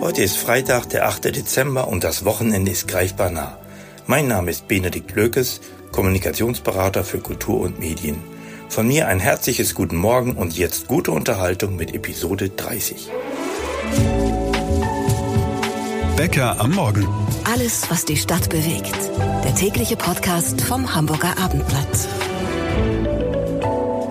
Heute ist Freitag, der 8. Dezember und das Wochenende ist greifbar nah. Mein Name ist Benedikt Lökes, Kommunikationsberater für Kultur und Medien. Von mir ein herzliches Guten Morgen und jetzt gute Unterhaltung mit Episode 30. Bäcker am Morgen. Alles, was die Stadt bewegt. Der tägliche Podcast vom Hamburger Abendblatt.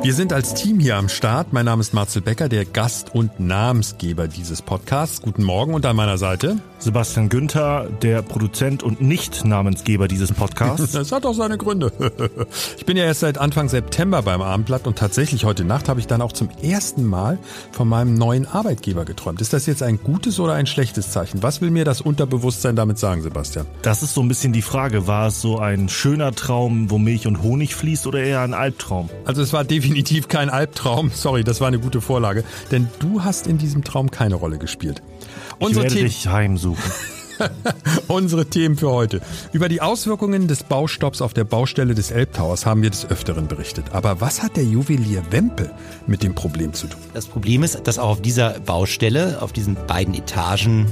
Wir sind als Team hier am Start. Mein Name ist Marcel Becker, der Gast und Namensgeber dieses Podcasts. Guten Morgen und an meiner Seite Sebastian Günther, der Produzent und Nicht-Namensgeber dieses Podcasts. Das hat auch seine Gründe. Ich bin ja erst seit Anfang September beim Abendblatt und tatsächlich heute Nacht habe ich dann auch zum ersten Mal von meinem neuen Arbeitgeber geträumt. Ist das jetzt ein gutes oder ein schlechtes Zeichen? Was will mir das Unterbewusstsein damit sagen, Sebastian? Das ist so ein bisschen die Frage. War es so ein schöner Traum, wo Milch und Honig fließt oder eher ein Albtraum? Also es war definitiv kein Albtraum. Sorry, das war eine gute Vorlage. Denn du hast in diesem Traum keine Rolle gespielt. Ich werde dich heimsuchen. Unsere Themen für heute. Über die Auswirkungen des Baustopps auf der Baustelle des Elbtowers haben wir des Öfteren berichtet. Aber was hat der Juwelier Wempe mit dem Problem zu tun? Das Problem ist, dass auch auf dieser Baustelle, auf diesen beiden Etagen,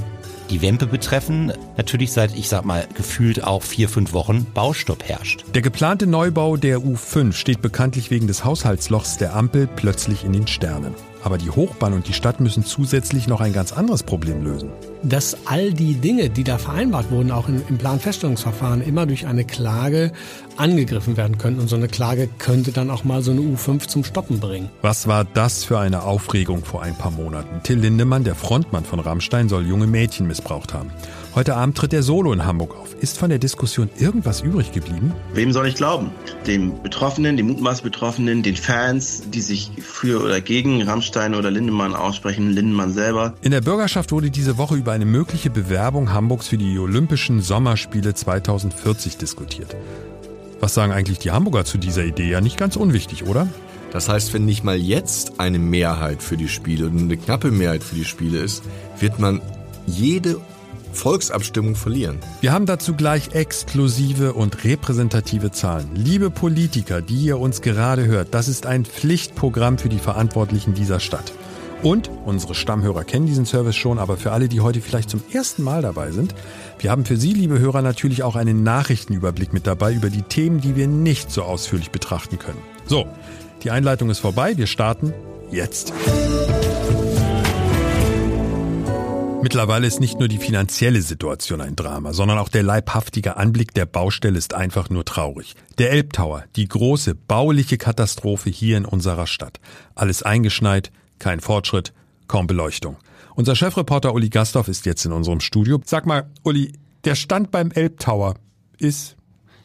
die Wempe betreffen, natürlich seit, ich sag mal, gefühlt auch vier, fünf Wochen Baustopp herrscht. Der geplante Neubau der U5 steht bekanntlich wegen des Haushaltslochs der Ampel plötzlich in den Sternen. Aber die Hochbahn und die Stadt müssen zusätzlich noch ein ganz anderes Problem lösen. Dass all die Dinge, die da vereinbart wurden, auch im Planfeststellungsverfahren immer durch eine Klage angegriffen werden könnten. Und so eine Klage könnte dann auch mal so eine U5 zum Stoppen bringen. Was war das für eine Aufregung vor ein paar Monaten? Till Lindemann, der Frontmann von Rammstein, soll junge Mädchen missbraucht haben. Heute Abend tritt er solo in Hamburg auf. Ist von der Diskussion irgendwas übrig geblieben? Wem soll ich glauben? Dem Betroffenen, den mutmaß Betroffenen, den Fans, die sich für oder gegen Rammstein oder Lindemann aussprechen, Lindemann selber? In der Bürgerschaft wurde diese Woche über eine mögliche Bewerbung Hamburgs für die Olympischen Sommerspiele 2040 diskutiert. Was sagen eigentlich die Hamburger zu dieser Idee? Ja, nicht ganz unwichtig, oder? Das heißt, wenn nicht mal jetzt eine Mehrheit für die Spiele und eine knappe Mehrheit für die Spiele ist, wird man jede Volksabstimmung verlieren. Wir haben dazu gleich exklusive und repräsentative Zahlen. Liebe Politiker, die ihr uns gerade hört, das ist ein Pflichtprogramm für die Verantwortlichen dieser Stadt. Und unsere Stammhörer kennen diesen Service schon, aber für alle, die heute vielleicht zum ersten Mal dabei sind, wir haben für Sie, liebe Hörer, natürlich auch einen Nachrichtenüberblick mit dabei über die Themen, die wir nicht so ausführlich betrachten können. So, die Einleitung ist vorbei, wir starten jetzt. Mittlerweile ist nicht nur die finanzielle Situation ein Drama, sondern auch der leibhaftige Anblick der Baustelle ist einfach nur traurig. Der Elbtower, die große bauliche Katastrophe hier in unserer Stadt. Alles eingeschneit, kein Fortschritt, kaum Beleuchtung. Unser Chefreporter Uli Gastorf ist jetzt in unserem Studio. Sag mal, Uli, der Stand beim Elbtower ist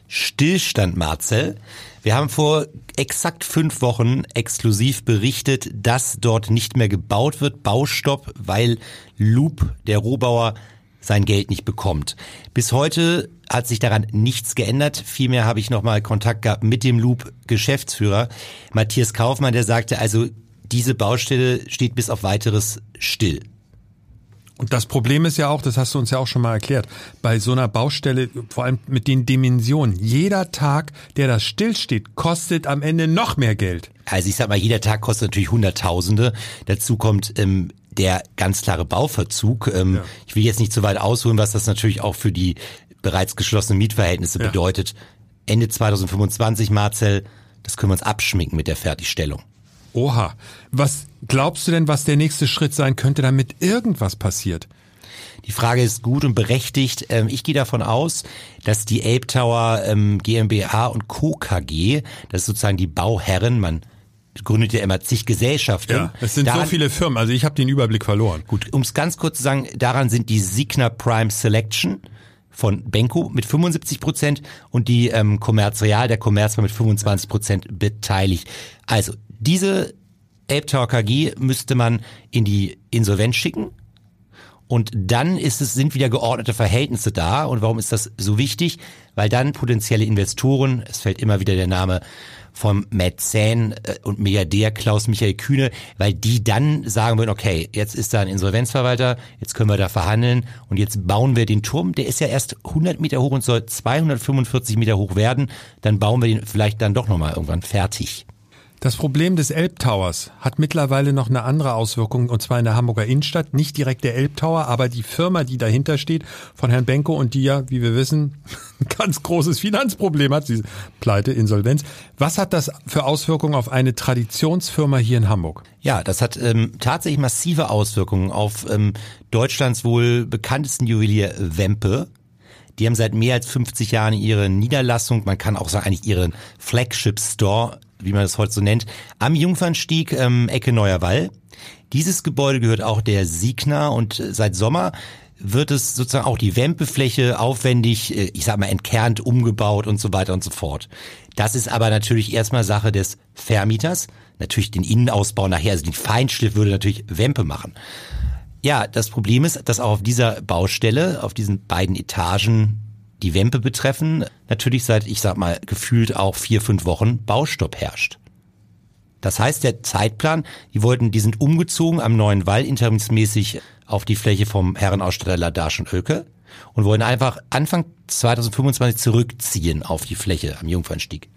Stillstand, Marcel. Wir haben vor exakt fünf Wochen exklusiv berichtet, dass dort nicht mehr gebaut wird, Baustopp, weil Loop, der Rohbauer, sein Geld nicht bekommt. Bis heute hat sich daran nichts geändert. Vielmehr habe ich nochmal Kontakt gehabt mit dem Loop-Geschäftsführer Matthias Kaufmann, der sagte, also diese Baustelle steht bis auf weiteres still. Und das Problem ist ja auch, das hast du uns ja auch schon mal erklärt, bei so einer Baustelle, vor allem mit den Dimensionen, jeder Tag, der das stillsteht, kostet am Ende noch mehr Geld. Also ich sag mal, jeder Tag kostet natürlich Hunderttausende. Dazu kommt ähm, der ganz klare Bauverzug. Ähm, ja. Ich will jetzt nicht zu weit ausholen, was das natürlich auch für die bereits geschlossenen Mietverhältnisse ja. bedeutet. Ende 2025, Marcel, das können wir uns abschminken mit der Fertigstellung. Oha. Was glaubst du denn, was der nächste Schritt sein könnte, damit irgendwas passiert? Die Frage ist gut und berechtigt. Ähm, ich gehe davon aus, dass die Ape Tower ähm, GmbH und Co. KG, das ist sozusagen die Bauherren, man gründet ja immer zig Gesellschaften. Ja, es sind daran, so viele Firmen, also ich habe den Überblick verloren. Gut, um es ganz kurz zu sagen, daran sind die Signa Prime Selection von Benko mit 75 Prozent und die ähm, Commerz Real, der Commerz war mit 25 Prozent beteiligt. Also diese Ape KG müsste man in die Insolvenz schicken. Und dann ist es, sind wieder geordnete Verhältnisse da. Und warum ist das so wichtig? Weil dann potenzielle Investoren, es fällt immer wieder der Name vom Mäzen äh, und Milliardär Klaus-Michael Kühne, weil die dann sagen würden, okay, jetzt ist da ein Insolvenzverwalter, jetzt können wir da verhandeln und jetzt bauen wir den Turm. Der ist ja erst 100 Meter hoch und soll 245 Meter hoch werden. Dann bauen wir den vielleicht dann doch nochmal irgendwann fertig. Das Problem des Elbtowers hat mittlerweile noch eine andere Auswirkung, und zwar in der Hamburger Innenstadt. Nicht direkt der Elbtower, aber die Firma, die dahinter steht, von Herrn Benko und die ja, wie wir wissen, ein ganz großes Finanzproblem hat, diese Pleite, Insolvenz. Was hat das für Auswirkungen auf eine Traditionsfirma hier in Hamburg? Ja, das hat ähm, tatsächlich massive Auswirkungen auf ähm, Deutschlands wohl bekanntesten Juwelier Wempe. Die haben seit mehr als 50 Jahren ihre Niederlassung, man kann auch sagen eigentlich ihren Flagship Store wie man das heute so nennt, am Jungfernstieg, ähm, Ecke Neuer Wall. Dieses Gebäude gehört auch der Signa und äh, seit Sommer wird es sozusagen auch die Wempefläche aufwendig, äh, ich sag mal, entkernt, umgebaut und so weiter und so fort. Das ist aber natürlich erstmal Sache des Vermieters. Natürlich den Innenausbau nachher, also den Feinschliff würde natürlich Wempe machen. Ja, das Problem ist, dass auch auf dieser Baustelle, auf diesen beiden Etagen die Wempe betreffen, natürlich seit, ich sag mal, gefühlt auch vier, fünf Wochen Baustopp herrscht. Das heißt, der Zeitplan, die wollten, die sind umgezogen am neuen Wall interimsmäßig auf die Fläche vom Herrenausstatter Ladasch und Oelke und wollen einfach Anfang 2025 zurückziehen auf die Fläche am Jungfernstieg.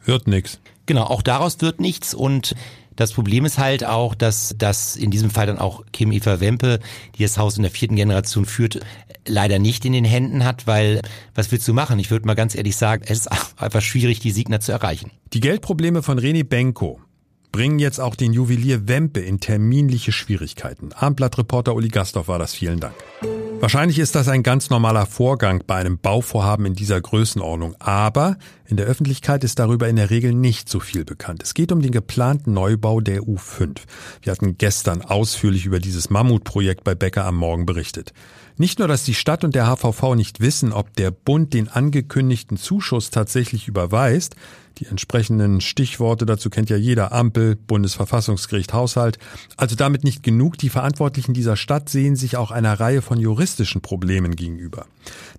Hört nix. Genau, auch daraus wird nichts und das Problem ist halt auch, dass das in diesem Fall dann auch Kim Eva Wempe, die das Haus in der vierten Generation führt, leider nicht in den Händen hat, weil was willst du machen? Ich würde mal ganz ehrlich sagen, es ist einfach schwierig, die Signer zu erreichen. Die Geldprobleme von René Benko bringen jetzt auch den Juwelier Wempe in terminliche Schwierigkeiten. Abendblatt-Reporter Uli Gastorf war das. Vielen Dank. Wahrscheinlich ist das ein ganz normaler Vorgang bei einem Bauvorhaben in dieser Größenordnung, aber in der Öffentlichkeit ist darüber in der Regel nicht so viel bekannt. Es geht um den geplanten Neubau der U5. Wir hatten gestern ausführlich über dieses Mammutprojekt bei Becker am Morgen berichtet. Nicht nur, dass die Stadt und der HVV nicht wissen, ob der Bund den angekündigten Zuschuss tatsächlich überweist, die entsprechenden Stichworte dazu kennt ja jeder Ampel, Bundesverfassungsgericht, Haushalt. Also damit nicht genug, die Verantwortlichen dieser Stadt sehen sich auch einer Reihe von juristischen Problemen gegenüber.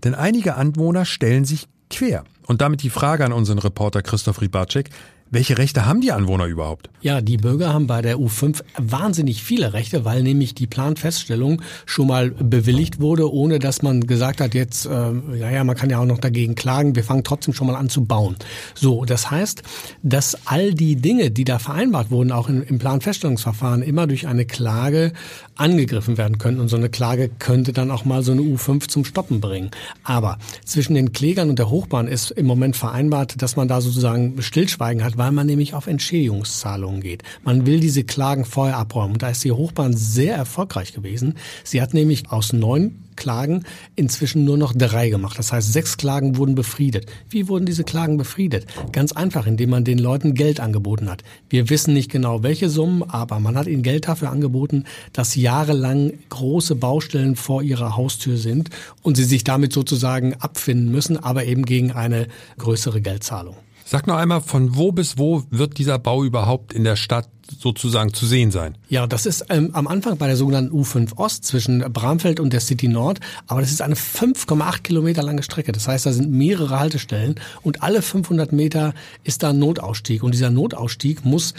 Denn einige Anwohner stellen sich quer. Und damit die Frage an unseren Reporter Christoph Ribacek, welche Rechte haben die Anwohner überhaupt? Ja, die Bürger haben bei der U5 wahnsinnig viele Rechte, weil nämlich die Planfeststellung schon mal bewilligt wurde, ohne dass man gesagt hat, jetzt, äh, ja, ja, man kann ja auch noch dagegen klagen, wir fangen trotzdem schon mal an zu bauen. So, das heißt, dass all die Dinge, die da vereinbart wurden, auch im, im Planfeststellungsverfahren, immer durch eine Klage angegriffen werden können. Und so eine Klage könnte dann auch mal so eine U5 zum Stoppen bringen. Aber zwischen den Klägern und der Hochbahn ist im Moment vereinbart, dass man da sozusagen Stillschweigen hat, weil man nämlich auf Entschädigungszahlungen geht. Man will diese Klagen vorher abräumen. Und da ist die Hochbahn sehr erfolgreich gewesen. Sie hat nämlich aus neun Klagen inzwischen nur noch drei gemacht. Das heißt, sechs Klagen wurden befriedet. Wie wurden diese Klagen befriedet? Ganz einfach, indem man den Leuten Geld angeboten hat. Wir wissen nicht genau, welche Summen, aber man hat ihnen Geld dafür angeboten, dass jahrelang große Baustellen vor ihrer Haustür sind und sie sich damit sozusagen abfinden müssen, aber eben gegen eine größere Geldzahlung. Sag noch einmal, von wo bis wo wird dieser Bau überhaupt in der Stadt sozusagen zu sehen sein? Ja, das ist ähm, am Anfang bei der sogenannten U5 Ost zwischen Bramfeld und der City Nord. Aber das ist eine 5,8 Kilometer lange Strecke. Das heißt, da sind mehrere Haltestellen und alle 500 Meter ist da ein Notausstieg. Und dieser Notausstieg muss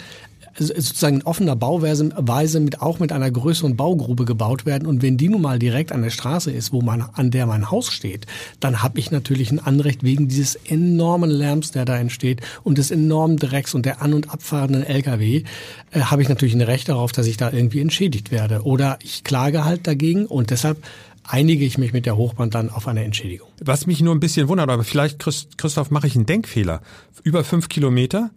sozusagen in offener Bauweise mit, auch mit einer größeren Baugrube gebaut werden. Und wenn die nun mal direkt an der Straße ist, wo man, an der mein Haus steht, dann habe ich natürlich ein Anrecht wegen dieses enormen Lärms, der da entsteht und des enormen Drecks und der an- und abfahrenden Lkw, äh, habe ich natürlich ein Recht darauf, dass ich da irgendwie entschädigt werde. Oder ich klage halt dagegen und deshalb einige ich mich mit der Hochbahn dann auf eine Entschädigung. Was mich nur ein bisschen wundert, aber vielleicht, Christoph, mache ich einen Denkfehler. Über fünf Kilometer,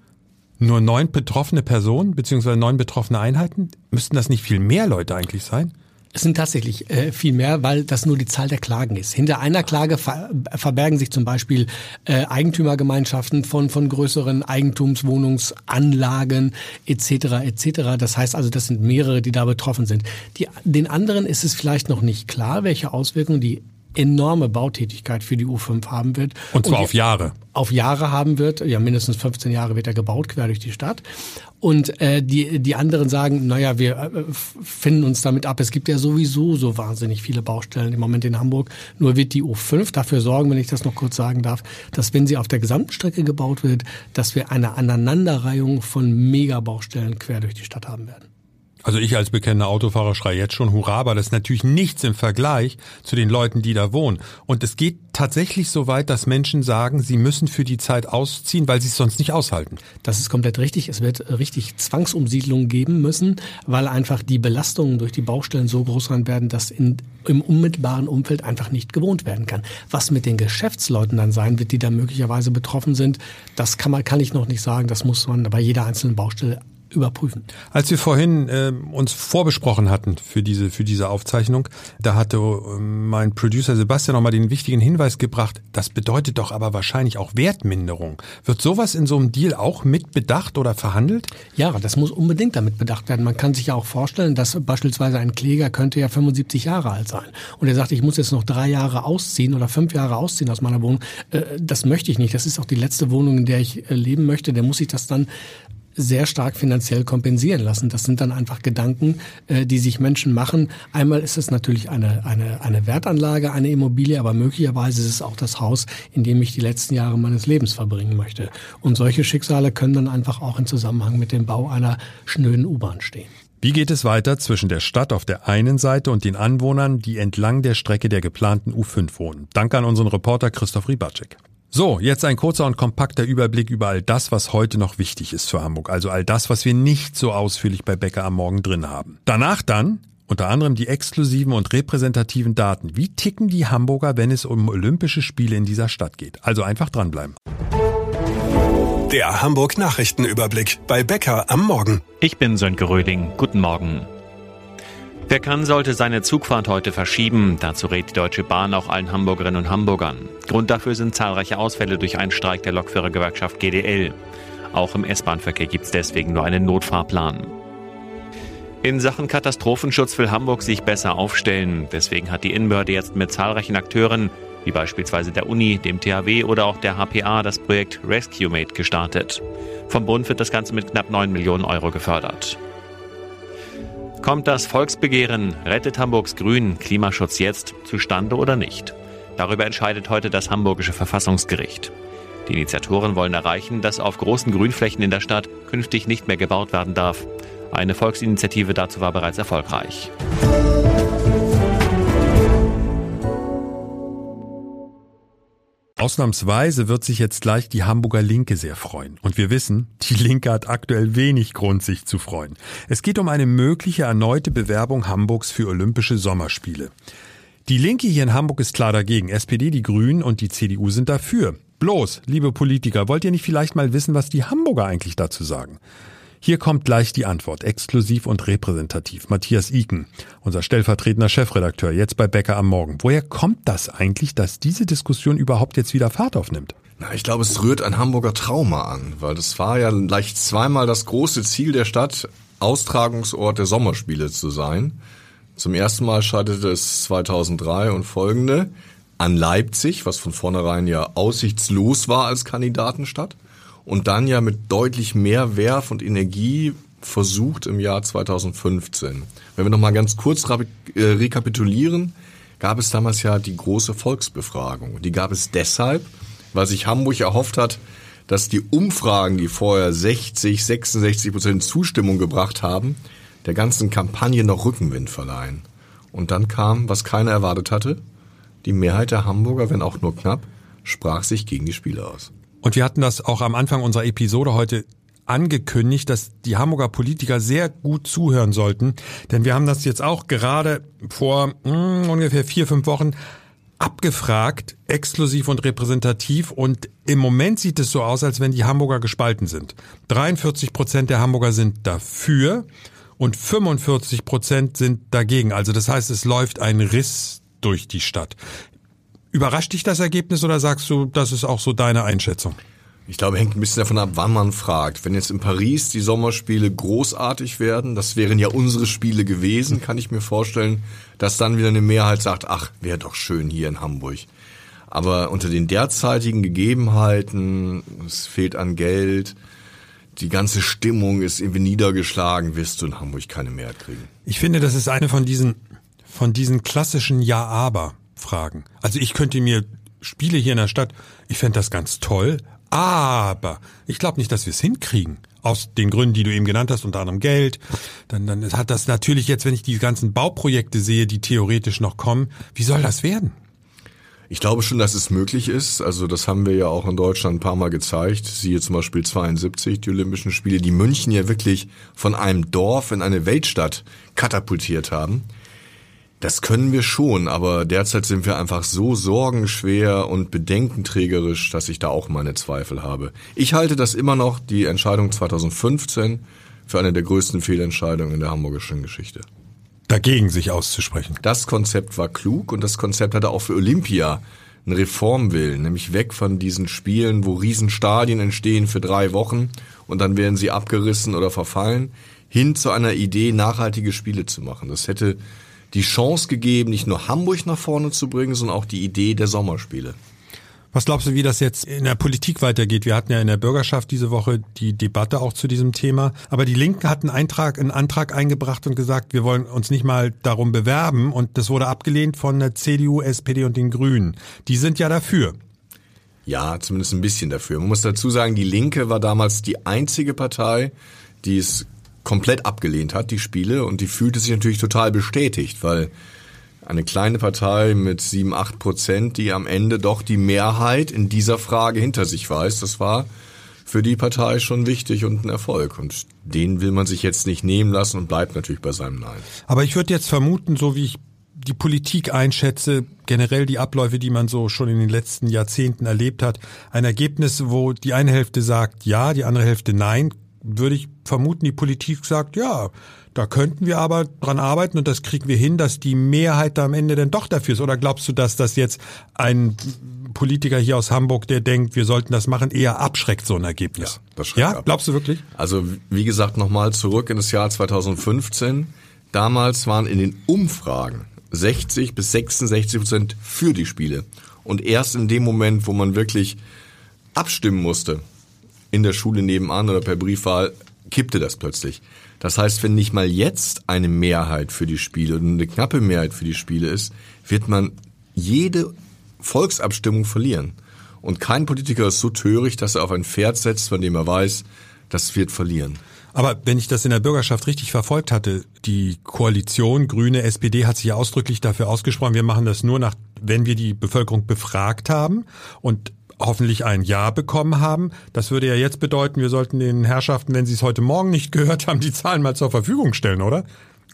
nur neun betroffene Personen beziehungsweise neun betroffene Einheiten? Müssten das nicht viel mehr Leute eigentlich sein? Es sind tatsächlich äh, viel mehr, weil das nur die Zahl der Klagen ist. Hinter einer Klage ver verbergen sich zum Beispiel äh, Eigentümergemeinschaften von von größeren Eigentumswohnungsanlagen etc. etc. Das heißt also, das sind mehrere, die da betroffen sind. Die, den anderen ist es vielleicht noch nicht klar, welche Auswirkungen die enorme Bautätigkeit für die U5 haben wird. Und zwar und auf Jahre. Auf Jahre haben wird. Ja, mindestens 15 Jahre wird er gebaut, quer durch die Stadt. Und äh, die, die anderen sagen, naja, wir äh, finden uns damit ab. Es gibt ja sowieso so wahnsinnig viele Baustellen im Moment in Hamburg. Nur wird die U5 dafür sorgen, wenn ich das noch kurz sagen darf, dass wenn sie auf der gesamten Strecke gebaut wird, dass wir eine Aneinanderreihung von Megabaustellen quer durch die Stadt haben werden. Also ich als bekennender Autofahrer schreie jetzt schon Hurra, aber das ist natürlich nichts im Vergleich zu den Leuten, die da wohnen. Und es geht tatsächlich so weit, dass Menschen sagen, sie müssen für die Zeit ausziehen, weil sie es sonst nicht aushalten. Das ist komplett richtig. Es wird richtig Zwangsumsiedlungen geben müssen, weil einfach die Belastungen durch die Baustellen so groß sein werden, dass in, im unmittelbaren Umfeld einfach nicht gewohnt werden kann. Was mit den Geschäftsleuten dann sein wird, die da möglicherweise betroffen sind, das kann man, kann ich noch nicht sagen. Das muss man bei jeder einzelnen Baustelle überprüfen. Als wir vorhin äh, uns vorbesprochen hatten für diese für diese Aufzeichnung, da hatte äh, mein Producer Sebastian nochmal den wichtigen Hinweis gebracht, das bedeutet doch aber wahrscheinlich auch Wertminderung. Wird sowas in so einem Deal auch mit bedacht oder verhandelt? Ja, das muss unbedingt damit bedacht werden. Man kann sich ja auch vorstellen, dass beispielsweise ein Kläger könnte ja 75 Jahre alt sein und er sagt, ich muss jetzt noch drei Jahre ausziehen oder fünf Jahre ausziehen aus meiner Wohnung. Äh, das möchte ich nicht. Das ist auch die letzte Wohnung, in der ich äh, leben möchte. Der muss sich das dann sehr stark finanziell kompensieren lassen. Das sind dann einfach Gedanken, äh, die sich Menschen machen. Einmal ist es natürlich eine, eine, eine Wertanlage, eine Immobilie, aber möglicherweise ist es auch das Haus, in dem ich die letzten Jahre meines Lebens verbringen möchte. Und solche Schicksale können dann einfach auch in Zusammenhang mit dem Bau einer schnöden U-Bahn stehen. Wie geht es weiter zwischen der Stadt auf der einen Seite und den Anwohnern, die entlang der Strecke der geplanten U5 wohnen? Danke an unseren Reporter Christoph Ribacek. So, jetzt ein kurzer und kompakter Überblick über all das, was heute noch wichtig ist für Hamburg. Also all das, was wir nicht so ausführlich bei Becker am Morgen drin haben. Danach dann unter anderem die exklusiven und repräsentativen Daten. Wie ticken die Hamburger, wenn es um Olympische Spiele in dieser Stadt geht? Also einfach dranbleiben. Der Hamburg Nachrichtenüberblick bei Becker am Morgen. Ich bin Sönke Röding. Guten Morgen. Wer kann, sollte seine Zugfahrt heute verschieben. Dazu rät die Deutsche Bahn auch allen Hamburgerinnen und Hamburgern. Grund dafür sind zahlreiche Ausfälle durch einen Streik der Lokführergewerkschaft GDL. Auch im S-Bahn-Verkehr gibt es deswegen nur einen Notfahrplan. In Sachen Katastrophenschutz will Hamburg sich besser aufstellen. Deswegen hat die Innenbehörde jetzt mit zahlreichen Akteuren, wie beispielsweise der Uni, dem THW oder auch der HPA, das Projekt RescueMate gestartet. Vom Bund wird das Ganze mit knapp 9 Millionen Euro gefördert. Kommt das Volksbegehren Rettet Hamburgs Grün Klimaschutz jetzt zustande oder nicht? Darüber entscheidet heute das Hamburgische Verfassungsgericht. Die Initiatoren wollen erreichen, dass auf großen Grünflächen in der Stadt künftig nicht mehr gebaut werden darf. Eine Volksinitiative dazu war bereits erfolgreich. Ausnahmsweise wird sich jetzt gleich die Hamburger Linke sehr freuen. Und wir wissen, die Linke hat aktuell wenig Grund, sich zu freuen. Es geht um eine mögliche erneute Bewerbung Hamburgs für Olympische Sommerspiele. Die Linke hier in Hamburg ist klar dagegen. SPD, die Grünen und die CDU sind dafür. Bloß, liebe Politiker, wollt ihr nicht vielleicht mal wissen, was die Hamburger eigentlich dazu sagen? Hier kommt gleich die Antwort, exklusiv und repräsentativ. Matthias Iken, unser stellvertretender Chefredakteur, jetzt bei Becker am Morgen. Woher kommt das eigentlich, dass diese Diskussion überhaupt jetzt wieder Fahrt aufnimmt? Na, ich glaube, es rührt ein Hamburger Trauma an, weil das war ja leicht zweimal das große Ziel der Stadt, Austragungsort der Sommerspiele zu sein. Zum ersten Mal scheiterte es 2003 und folgende an Leipzig, was von vornherein ja aussichtslos war als Kandidatenstadt und dann ja mit deutlich mehr Werf und Energie versucht im Jahr 2015. Wenn wir nochmal ganz kurz äh, rekapitulieren, gab es damals ja die große Volksbefragung. Die gab es deshalb, weil sich Hamburg erhofft hat, dass die Umfragen, die vorher 60, 66 Prozent Zustimmung gebracht haben, der ganzen Kampagne noch Rückenwind verleihen. Und dann kam, was keiner erwartet hatte, die Mehrheit der Hamburger, wenn auch nur knapp, sprach sich gegen die Spiele aus. Und wir hatten das auch am Anfang unserer Episode heute angekündigt, dass die Hamburger Politiker sehr gut zuhören sollten. Denn wir haben das jetzt auch gerade vor mh, hm, ungefähr vier, fünf Wochen abgefragt, exklusiv und repräsentativ. Und im Moment sieht es so aus, als wenn die Hamburger gespalten sind. 43 Prozent der Hamburger sind dafür und 45 Prozent sind dagegen. Also das heißt, es läuft ein Riss durch die Stadt. Überrascht dich das Ergebnis oder sagst du, das ist auch so deine Einschätzung? Ich glaube, hängt ein bisschen davon ab, wann man fragt. Wenn jetzt in Paris die Sommerspiele großartig werden, das wären ja unsere Spiele gewesen, kann ich mir vorstellen, dass dann wieder eine Mehrheit sagt, ach, wäre doch schön hier in Hamburg. Aber unter den derzeitigen Gegebenheiten, es fehlt an Geld, die ganze Stimmung ist irgendwie niedergeschlagen, wirst du in Hamburg keine Mehrheit kriegen. Ich finde, das ist eine von diesen, von diesen klassischen Ja-Aber. Fragen. Also ich könnte mir Spiele hier in der Stadt, ich fände das ganz toll, Aber ich glaube nicht, dass wir es hinkriegen. Aus den Gründen, die du eben genannt hast, unter anderem Geld. Dann, dann hat das natürlich jetzt, wenn ich die ganzen Bauprojekte sehe, die theoretisch noch kommen, wie soll das werden? Ich glaube schon, dass es möglich ist. Also das haben wir ja auch in Deutschland ein paar Mal gezeigt. Siehe zum Beispiel 72, die Olympischen Spiele, die München ja wirklich von einem Dorf in eine Weltstadt katapultiert haben. Das können wir schon, aber derzeit sind wir einfach so sorgenschwer und bedenkenträgerisch, dass ich da auch meine Zweifel habe. Ich halte das immer noch, die Entscheidung 2015, für eine der größten Fehlentscheidungen in der hamburgischen Geschichte dagegen sich auszusprechen. Das Konzept war klug und das Konzept hatte auch für Olympia einen Reformwillen, nämlich weg von diesen Spielen, wo Riesenstadien entstehen für drei Wochen und dann werden sie abgerissen oder verfallen, hin zu einer Idee, nachhaltige Spiele zu machen. Das hätte die Chance gegeben, nicht nur Hamburg nach vorne zu bringen, sondern auch die Idee der Sommerspiele. Was glaubst du, wie das jetzt in der Politik weitergeht? Wir hatten ja in der Bürgerschaft diese Woche die Debatte auch zu diesem Thema. Aber die Linken hatten einen, Eintrag, einen Antrag eingebracht und gesagt, wir wollen uns nicht mal darum bewerben. Und das wurde abgelehnt von der CDU, SPD und den Grünen. Die sind ja dafür. Ja, zumindest ein bisschen dafür. Man muss dazu sagen, die Linke war damals die einzige Partei, die es komplett abgelehnt hat, die Spiele. Und die fühlte sich natürlich total bestätigt, weil eine kleine Partei mit sieben, acht Prozent, die am Ende doch die Mehrheit in dieser Frage hinter sich weiß. Das war für die Partei schon wichtig und ein Erfolg. Und den will man sich jetzt nicht nehmen lassen und bleibt natürlich bei seinem Nein. Aber ich würde jetzt vermuten, so wie ich die Politik einschätze, generell die Abläufe, die man so schon in den letzten Jahrzehnten erlebt hat, ein Ergebnis, wo die eine Hälfte sagt ja, die andere Hälfte nein, würde ich vermuten, die Politik sagt ja, da könnten wir aber dran arbeiten und das kriegen wir hin, dass die Mehrheit da am Ende dann doch dafür ist. Oder glaubst du, dass das jetzt ein Politiker hier aus Hamburg, der denkt, wir sollten das machen, eher abschreckt so ein Ergebnis? Ja, das ja? Ab. glaubst du wirklich? Also wie gesagt, nochmal zurück in das Jahr 2015. Damals waren in den Umfragen 60 bis 66 Prozent für die Spiele. Und erst in dem Moment, wo man wirklich abstimmen musste, in der Schule nebenan oder per Briefwahl, kippte das plötzlich. Das heißt, wenn nicht mal jetzt eine Mehrheit für die Spiele und eine knappe Mehrheit für die Spiele ist, wird man jede Volksabstimmung verlieren. Und kein Politiker ist so töricht, dass er auf ein Pferd setzt, von dem er weiß, das wird verlieren. Aber wenn ich das in der Bürgerschaft richtig verfolgt hatte, die Koalition Grüne, SPD hat sich ja ausdrücklich dafür ausgesprochen, wir machen das nur nach, wenn wir die Bevölkerung befragt haben. Und hoffentlich ein Ja bekommen haben. Das würde ja jetzt bedeuten, wir sollten den Herrschaften, wenn sie es heute Morgen nicht gehört haben, die Zahlen mal zur Verfügung stellen, oder?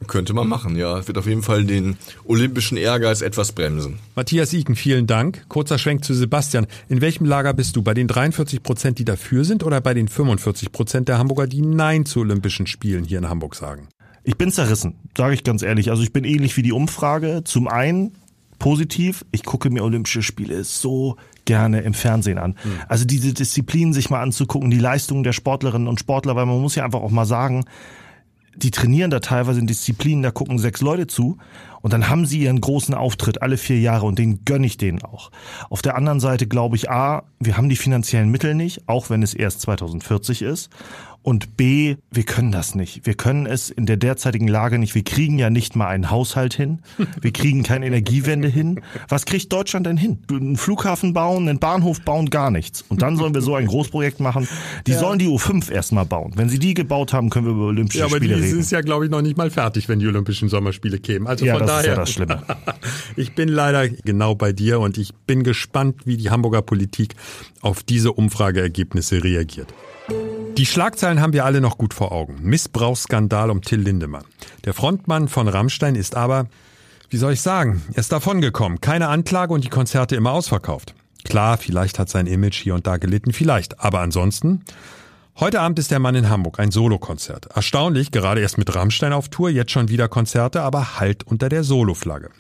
Könnte man machen, ja. Wird auf jeden Fall den olympischen Ehrgeiz etwas bremsen. Matthias Iken, vielen Dank. Kurzer Schwenk zu Sebastian. In welchem Lager bist du? Bei den 43 Prozent, die dafür sind oder bei den 45 Prozent der Hamburger, die Nein zu Olympischen Spielen hier in Hamburg sagen? Ich bin zerrissen, sage ich ganz ehrlich. Also ich bin ähnlich wie die Umfrage. Zum einen positiv, ich gucke mir Olympische Spiele so gerne im Fernsehen an. Mhm. Also diese Disziplinen sich mal anzugucken, die Leistungen der Sportlerinnen und Sportler, weil man muss ja einfach auch mal sagen, die trainieren da teilweise in Disziplinen, da gucken sechs Leute zu und dann haben sie ihren großen Auftritt alle vier Jahre und den gönne ich denen auch. Auf der anderen Seite glaube ich, A, wir haben die finanziellen Mittel nicht, auch wenn es erst 2040 ist. Und B, wir können das nicht. Wir können es in der derzeitigen Lage nicht. Wir kriegen ja nicht mal einen Haushalt hin. Wir kriegen keine Energiewende hin. Was kriegt Deutschland denn hin? Einen Flughafen bauen, einen Bahnhof bauen, gar nichts. Und dann sollen wir so ein Großprojekt machen. Die ja. sollen die U5 erstmal bauen. Wenn sie die gebaut haben, können wir über Olympische ja, Spiele reden. Aber die ist ja, glaube ich, noch nicht mal fertig, wenn die Olympischen Sommerspiele kämen. Also ja, von das daher. Ist ja das Schlimme. ich bin leider genau bei dir und ich bin gespannt, wie die Hamburger Politik auf diese Umfrageergebnisse reagiert. Die Schlagzeilen haben wir alle noch gut vor Augen. Missbrauchsskandal um Till Lindemann. Der Frontmann von Rammstein ist aber, wie soll ich sagen, er ist davongekommen. Keine Anklage und die Konzerte immer ausverkauft. Klar, vielleicht hat sein Image hier und da gelitten, vielleicht. Aber ansonsten, Heute Abend ist der Mann in Hamburg, ein Solokonzert. Erstaunlich, gerade erst mit Rammstein auf Tour, jetzt schon wieder Konzerte, aber halt unter der Soloflagge.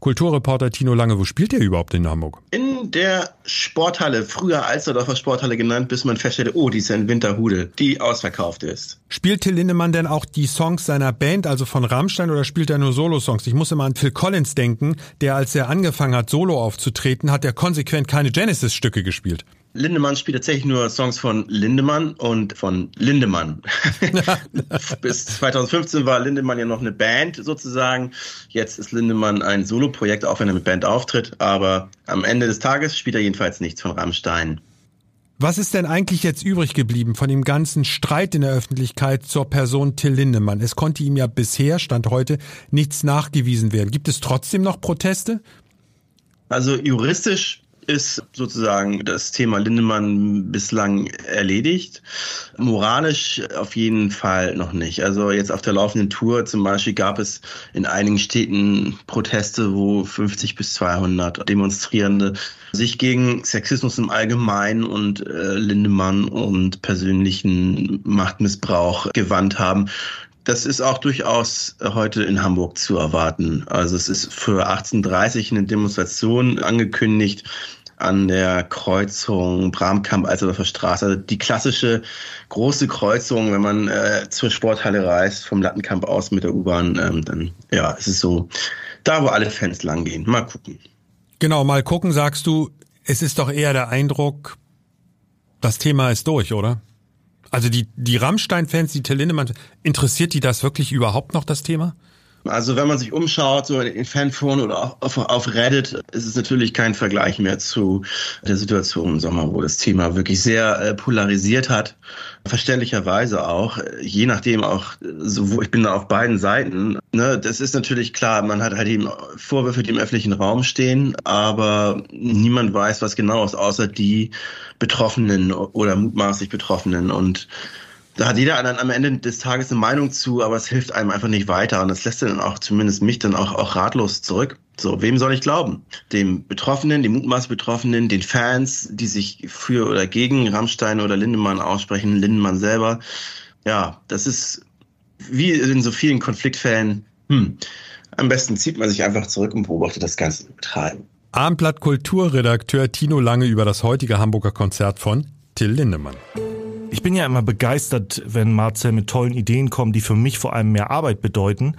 Kulturreporter Tino Lange, wo spielt ihr überhaupt in Hamburg? In der Sporthalle, früher Alsterdorfer Sporthalle genannt, bis man feststellte, oh, die ist ja in Winterhude, die ausverkauft ist. Spielt Till Lindemann denn auch die Songs seiner Band, also von Rammstein, oder spielt er nur Solo-Songs? Ich muss immer an Phil Collins denken, der als er angefangen hat, Solo aufzutreten, hat er konsequent keine Genesis-Stücke gespielt. Lindemann spielt tatsächlich nur Songs von Lindemann und von Lindemann. Bis 2015 war Lindemann ja noch eine Band sozusagen. Jetzt ist Lindemann ein Soloprojekt, auch wenn er mit Band auftritt. Aber am Ende des Tages spielt er jedenfalls nichts von Rammstein. Was ist denn eigentlich jetzt übrig geblieben von dem ganzen Streit in der Öffentlichkeit zur Person Till Lindemann? Es konnte ihm ja bisher, Stand heute, nichts nachgewiesen werden. Gibt es trotzdem noch Proteste? Also juristisch ist sozusagen das Thema Lindemann bislang erledigt. Moralisch auf jeden Fall noch nicht. Also jetzt auf der laufenden Tour zum Beispiel gab es in einigen Städten Proteste, wo 50 bis 200 Demonstrierende sich gegen Sexismus im Allgemeinen und äh, Lindemann und persönlichen Machtmissbrauch gewandt haben. Das ist auch durchaus heute in Hamburg zu erwarten. Also es ist für 1830 eine Demonstration angekündigt an der Kreuzung Bramkamp-Alsdorfer Straße. Also die klassische große Kreuzung, wenn man äh, zur Sporthalle reist, vom Lattenkamp aus mit der U-Bahn, ähm, dann ja, es ist so, da wo alle Fans langgehen. Mal gucken. Genau, mal gucken, sagst du, es ist doch eher der Eindruck, das Thema ist durch, oder? Also die, die Rammstein-Fans, die Till Lindemann, interessiert die das wirklich überhaupt noch, das Thema? Also wenn man sich umschaut, so in Fanforen oder auf, auf Reddit, ist es natürlich kein Vergleich mehr zu der Situation im Sommer, wo das Thema wirklich sehr äh, polarisiert hat. Verständlicherweise auch, je nachdem auch, so, ich bin da auf beiden Seiten. Ne, das ist natürlich klar, man hat halt eben Vorwürfe, die im öffentlichen Raum stehen, aber niemand weiß, was genau ist, außer die Betroffenen oder mutmaßlich Betroffenen. Und da hat jeder dann am Ende des Tages eine Meinung zu, aber es hilft einem einfach nicht weiter. Und das lässt dann auch, zumindest mich dann auch, auch ratlos zurück. So, wem soll ich glauben? Dem Betroffenen, dem mutmaß Betroffenen, den Fans, die sich für oder gegen Rammstein oder Lindemann aussprechen, Lindemann selber. Ja, das ist wie in so vielen Konfliktfällen, hm, am besten zieht man sich einfach zurück und beobachtet das Ganze neutral. Abendblatt Kulturredakteur Tino Lange über das heutige Hamburger Konzert von Till Lindemann. Ich bin ja immer begeistert, wenn Marcel mit tollen Ideen kommt, die für mich vor allem mehr Arbeit bedeuten.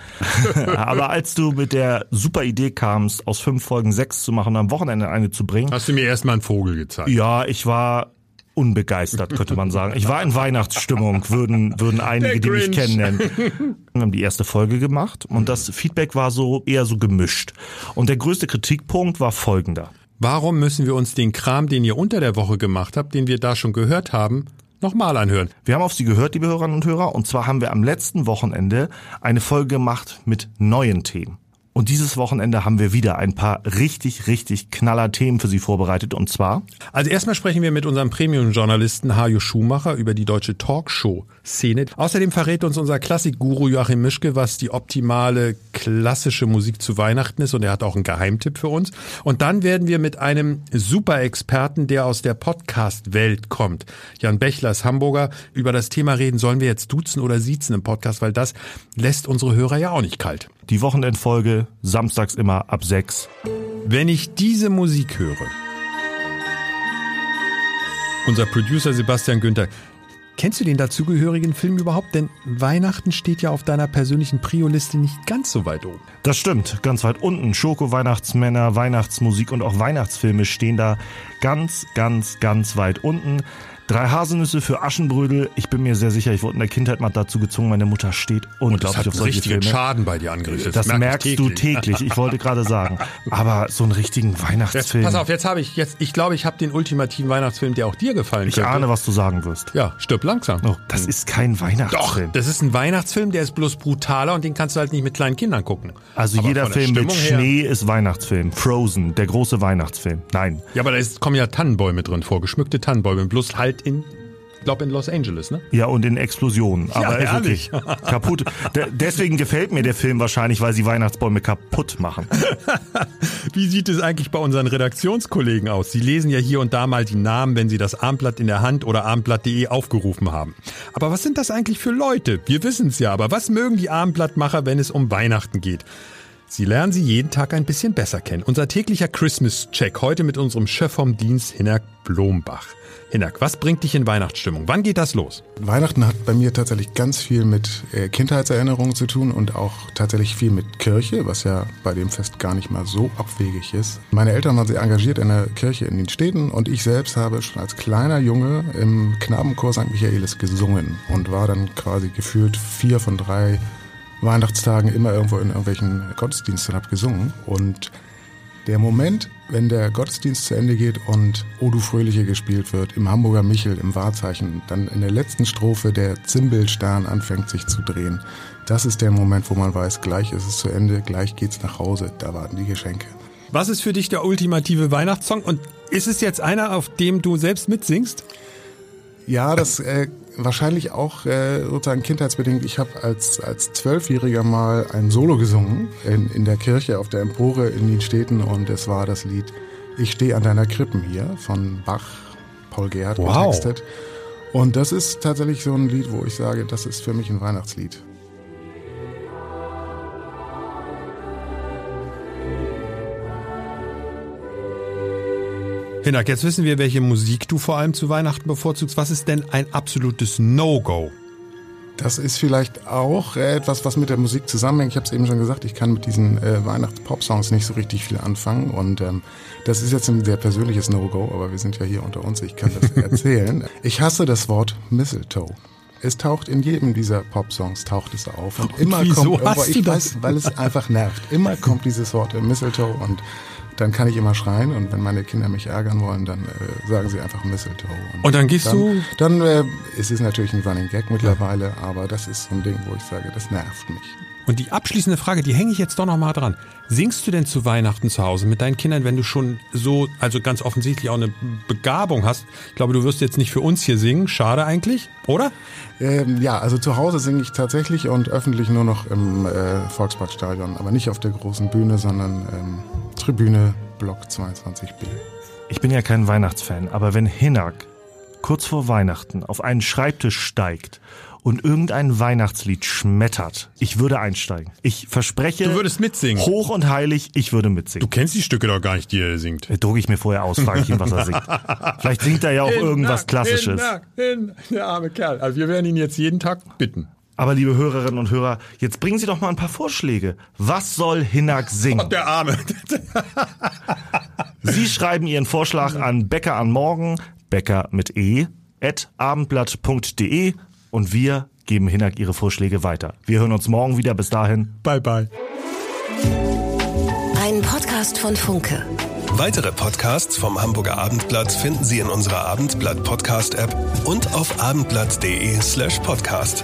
Aber als du mit der super Idee kamst, aus fünf Folgen sechs zu machen und am Wochenende eine zu bringen. Hast du mir erstmal einen Vogel gezeigt? Ja, ich war unbegeistert, könnte man sagen. Ich war in Weihnachtsstimmung, würden, würden einige, die mich kennen, nennen. Wir haben die erste Folge gemacht und das Feedback war so eher so gemischt. Und der größte Kritikpunkt war folgender. Warum müssen wir uns den Kram, den ihr unter der Woche gemacht habt, den wir da schon gehört haben, nochmal anhören. Wir haben auf Sie gehört, liebe Hörerinnen und Hörer, und zwar haben wir am letzten Wochenende eine Folge gemacht mit neuen Themen. Und dieses Wochenende haben wir wieder ein paar richtig, richtig knaller Themen für Sie vorbereitet. Und zwar? Also erstmal sprechen wir mit unserem Premium-Journalisten Hajo Schumacher über die deutsche Talkshow-Szene. Außerdem verrät uns unser Klassikguru Joachim Mischke, was die optimale klassische Musik zu Weihnachten ist. Und er hat auch einen Geheimtipp für uns. Und dann werden wir mit einem Super-Experten, der aus der Podcast-Welt kommt, Jan Bechler ist Hamburger, über das Thema reden. Sollen wir jetzt duzen oder siezen im Podcast? Weil das lässt unsere Hörer ja auch nicht kalt. Die Wochenendfolge, samstags immer ab sechs. Wenn ich diese Musik höre, unser Producer Sebastian Günther, kennst du den dazugehörigen Film überhaupt? Denn Weihnachten steht ja auf deiner persönlichen Prio-Liste nicht ganz so weit oben. Das stimmt, ganz weit unten. Schoko-Weihnachtsmänner, Weihnachtsmusik und auch Weihnachtsfilme stehen da ganz, ganz, ganz weit unten. Drei Haselnüsse für Aschenbrödel. Ich bin mir sehr sicher, ich wurde in der Kindheit mal dazu gezwungen, meine Mutter steht unglaublich auf solche richtigen Schaden bei dir angerichtet. Das, das merkst täglich. du täglich. Ich wollte gerade sagen. Aber so einen richtigen Weihnachtsfilm. Jetzt, pass auf, jetzt habe ich, jetzt, ich glaube, ich habe den ultimativen Weihnachtsfilm, der auch dir gefallen Ich könnte. ahne, was du sagen wirst. Ja, stirb langsam. Oh, das ist kein Weihnachtsfilm. Doch, das ist ein Weihnachtsfilm, der ist bloß brutaler und den kannst du halt nicht mit kleinen Kindern gucken. Also aber jeder Film mit Schnee ist Weihnachtsfilm. Frozen, der große Weihnachtsfilm. Nein. Ja, aber da ist, kommen ja Tannenbäume drin vor, geschmückte Tannenbäume, bloß halt in glaube in Los Angeles, ne? Ja, und in Explosionen. Aber ja, okay. kaputt. De deswegen gefällt mir der Film wahrscheinlich, weil sie Weihnachtsbäume kaputt machen. Wie sieht es eigentlich bei unseren Redaktionskollegen aus? Sie lesen ja hier und da mal die Namen, wenn sie das Armblatt in der Hand oder armblatt.de aufgerufen haben. Aber was sind das eigentlich für Leute? Wir wissen es ja, aber was mögen die Armblattmacher, wenn es um Weihnachten geht? Sie lernen sie jeden Tag ein bisschen besser kennen. Unser täglicher Christmas-Check heute mit unserem Chef vom Dienst, Hinak Blombach. Hinak, was bringt dich in Weihnachtsstimmung? Wann geht das los? Weihnachten hat bei mir tatsächlich ganz viel mit äh, Kindheitserinnerungen zu tun und auch tatsächlich viel mit Kirche, was ja bei dem Fest gar nicht mal so abwegig ist. Meine Eltern waren sehr engagiert in der Kirche in den Städten und ich selbst habe schon als kleiner Junge im Knabenchor St. Michaelis gesungen und war dann quasi gefühlt vier von drei Weihnachtstagen immer irgendwo in irgendwelchen Gottesdiensten habe gesungen und Der Moment, wenn der Gottesdienst zu Ende geht und O du Fröhliche gespielt wird, im Hamburger Michel, im Wahrzeichen, dann in der letzten Strophe der Zimbelstern anfängt sich zu drehen. Das ist der Moment, wo man weiß, gleich ist es zu Ende, gleich geht's nach Hause, da warten die Geschenke. Was ist für dich der ultimative Weihnachtssong und ist es jetzt einer, auf dem du selbst mitsingst? Ja, das äh, wahrscheinlich auch äh, sozusagen kindheitsbedingt. Ich habe als als Zwölfjähriger mal ein Solo gesungen in, in der Kirche auf der Empore in den Städten und es war das Lied Ich stehe an deiner Krippen hier von Bach, Paul Gerhardt Wow. getextet. Und das ist tatsächlich so ein Lied, wo ich sage, das ist für mich ein Weihnachtslied. Hinak, jetzt wissen wir, welche Musik du vor allem zu Weihnachten bevorzugst. Was ist denn ein absolutes No-Go? Das ist vielleicht auch äh, etwas, was mit der Musik zusammenhängt. Ich habe es eben schon gesagt, ich kann mit diesen äh, Weihnachts-Pop-Songs nicht so richtig viel anfangen. Und ähm, das ist jetzt ein sehr persönliches No-Go, aber wir sind ja hier unter uns, ich kann das erzählen. Ich hasse das Wort Mistletoe. Es taucht in jedem dieser Pop-Songs taucht es auf. Und immer wieso kommt irgendwo, ich weiß, weil es einfach nervt. Immer kommt dieses Wort Mistletoe und dann kann ich immer schreien und wenn meine Kinder mich ärgern wollen, dann äh, sagen sie einfach Mistletoe. Und dann gehst dann, du- Dann äh, ist es natürlich ein Running Gag mittlerweile, aber das ist so ein Ding, wo ich sage, das nervt mich. Und die abschließende Frage, die hänge ich jetzt doch noch mal dran. Singst du denn zu Weihnachten zu Hause mit deinen Kindern, wenn du schon so, also ganz offensichtlich auch eine Begabung hast? Ich glaube, du wirst jetzt nicht für uns hier singen. Schade eigentlich, oder? Ähm, ja, also zu Hause singe ich tatsächlich und öffentlich nur noch im äh, Volksparkstadion, aber nicht auf der großen Bühne, sondern ähm, Tribüne Block 22b. Ich bin ja kein Weihnachtsfan, aber wenn Hinak kurz vor Weihnachten auf einen Schreibtisch steigt und irgendein Weihnachtslied schmettert, ich würde einsteigen. Ich verspreche. Du würdest mitsingen. Hoch und heilig, ich würde mitsingen. Du kennst die Stücke doch gar nicht, die er singt. Äh, Drucke ich mir vorher aus, frage ich ihn, was er singt. Vielleicht singt er ja auch irgendwas Klassisches. Hinak, Hinak, der arme Kerl. Also wir werden ihn jetzt jeden Tag bitten. Aber liebe Hörerinnen und Hörer, jetzt bringen Sie doch mal ein paar Vorschläge. Was soll Hinak singen? Der Arme. Sie schreiben Ihren Vorschlag an Bäcker an Morgen, Bäcker mit E, at abendblatt.de und wir geben Hinak Ihre Vorschläge weiter. Wir hören uns morgen wieder. Bis dahin. Bye, bye. Ein Podcast von Funke. Weitere Podcasts vom Hamburger Abendblatt finden Sie in unserer Abendblatt Podcast App und auf abendblatt.de slash podcast.